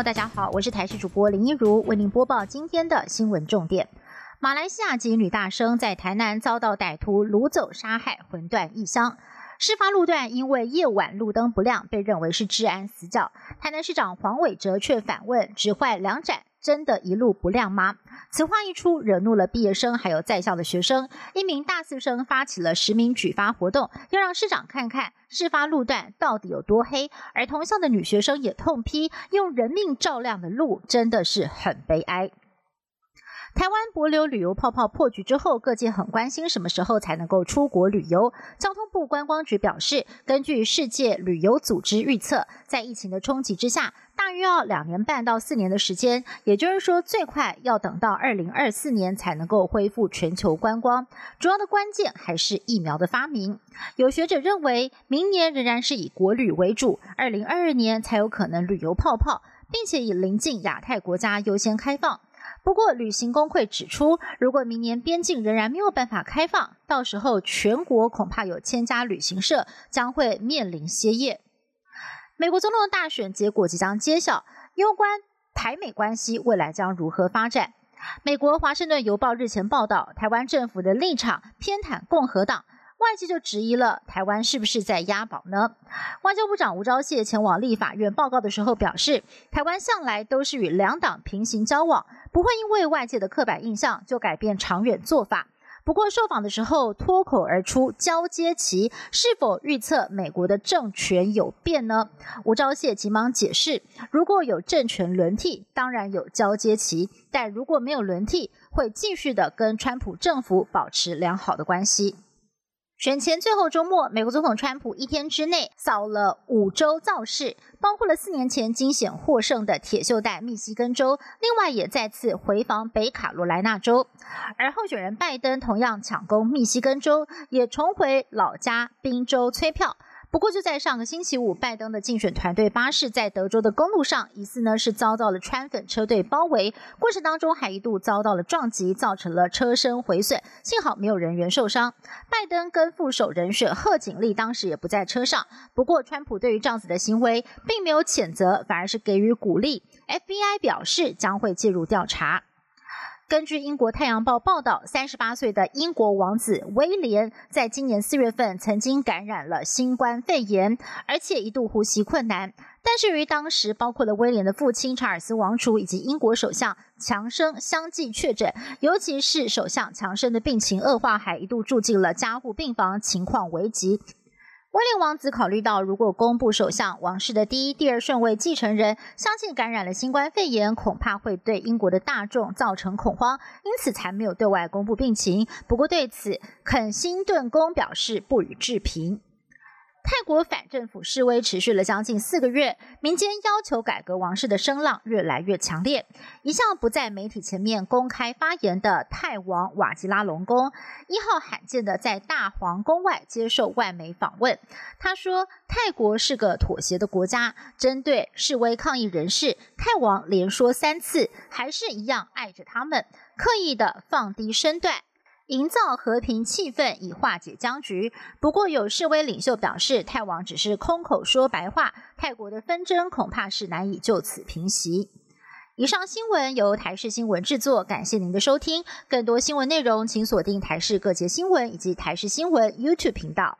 大家好，我是台视主播林一如，为您播报今天的新闻重点。马来西亚籍女大生在台南遭到歹徒掳走杀害，魂断异乡。事发路段因为夜晚路灯不亮，被认为是治安死角。台南市长黄伟哲却反问：“只坏两盏，真的一路不亮吗？”此话一出，惹怒了毕业生还有在校的学生。一名大四生发起了实名举发活动，要让市长看看事发路段到底有多黑。而同校的女学生也痛批：“用人命照亮的路，真的是很悲哀。”台湾博流旅游泡泡破局之后，各界很关心什么时候才能够出国旅游。交通部观光局表示，根据世界旅游组织预测，在疫情的冲击之下，大约要两年半到四年的时间，也就是说，最快要等到二零二四年才能够恢复全球观光。主要的关键还是疫苗的发明。有学者认为，明年仍然是以国旅为主，二零二二年才有可能旅游泡泡，并且以临近亚太国家优先开放。不过，旅行工会指出，如果明年边境仍然没有办法开放，到时候全国恐怕有千家旅行社将会面临歇业。美国总统大选结果即将揭晓，攸关台美关系未来将如何发展。美国《华盛顿邮报》日前报道，台湾政府的立场偏袒共和党。外界就质疑了，台湾是不是在押宝呢？外交部长吴钊燮前往立法院报告的时候表示，台湾向来都是与两党平行交往，不会因为外界的刻板印象就改变长远做法。不过受访的时候脱口而出交接期，是否预测美国的政权有变呢？吴钊燮急忙解释，如果有政权轮替，当然有交接期；但如果没有轮替，会继续的跟川普政府保持良好的关系。选前最后周末，美国总统川普一天之内扫了五州造势，包括了四年前惊险获胜的铁锈带密西根州，另外也再次回访北卡罗来纳州。而候选人拜登同样抢攻密西根州，也重回老家宾州催票。不过，就在上个星期五，拜登的竞选团队巴士在德州的公路上，疑似呢是遭到了川粉车队包围，过程当中还一度遭到了撞击，造成了车身毁损，幸好没有人员受伤。拜登跟副手人选贺锦丽当时也不在车上。不过，川普对于这样子的行为并没有谴责，反而是给予鼓励。FBI 表示将会介入调查。根据英国《太阳报》报道，三十八岁的英国王子威廉在今年四月份曾经感染了新冠肺炎，而且一度呼吸困难。但是，由于当时包括了威廉的父亲查尔斯王储以及英国首相强生相继确诊，尤其是首相强生的病情恶化，还一度住进了加护病房，情况危急。威廉王子考虑到，如果公布首相王室的第一、第二顺位继承人相信感染了新冠肺炎，恐怕会对英国的大众造成恐慌，因此才没有对外公布病情。不过对此，肯辛顿宫表示不予置评。泰国反政府示威持续了将近四个月，民间要求改革王室的声浪越来越强烈。一向不在媒体前面公开发言的泰王瓦吉拉隆功一号罕见的在大皇宫外接受外媒访问。他说：“泰国是个妥协的国家。”针对示威抗议人士，泰王连说三次，还是一样爱着他们，刻意的放低身段。营造和平气氛以化解僵局。不过，有示威领袖表示，泰王只是空口说白话，泰国的纷争恐怕是难以就此平息。以上新闻由台视新闻制作，感谢您的收听。更多新闻内容，请锁定台视各节新闻以及台视新闻 YouTube 频道。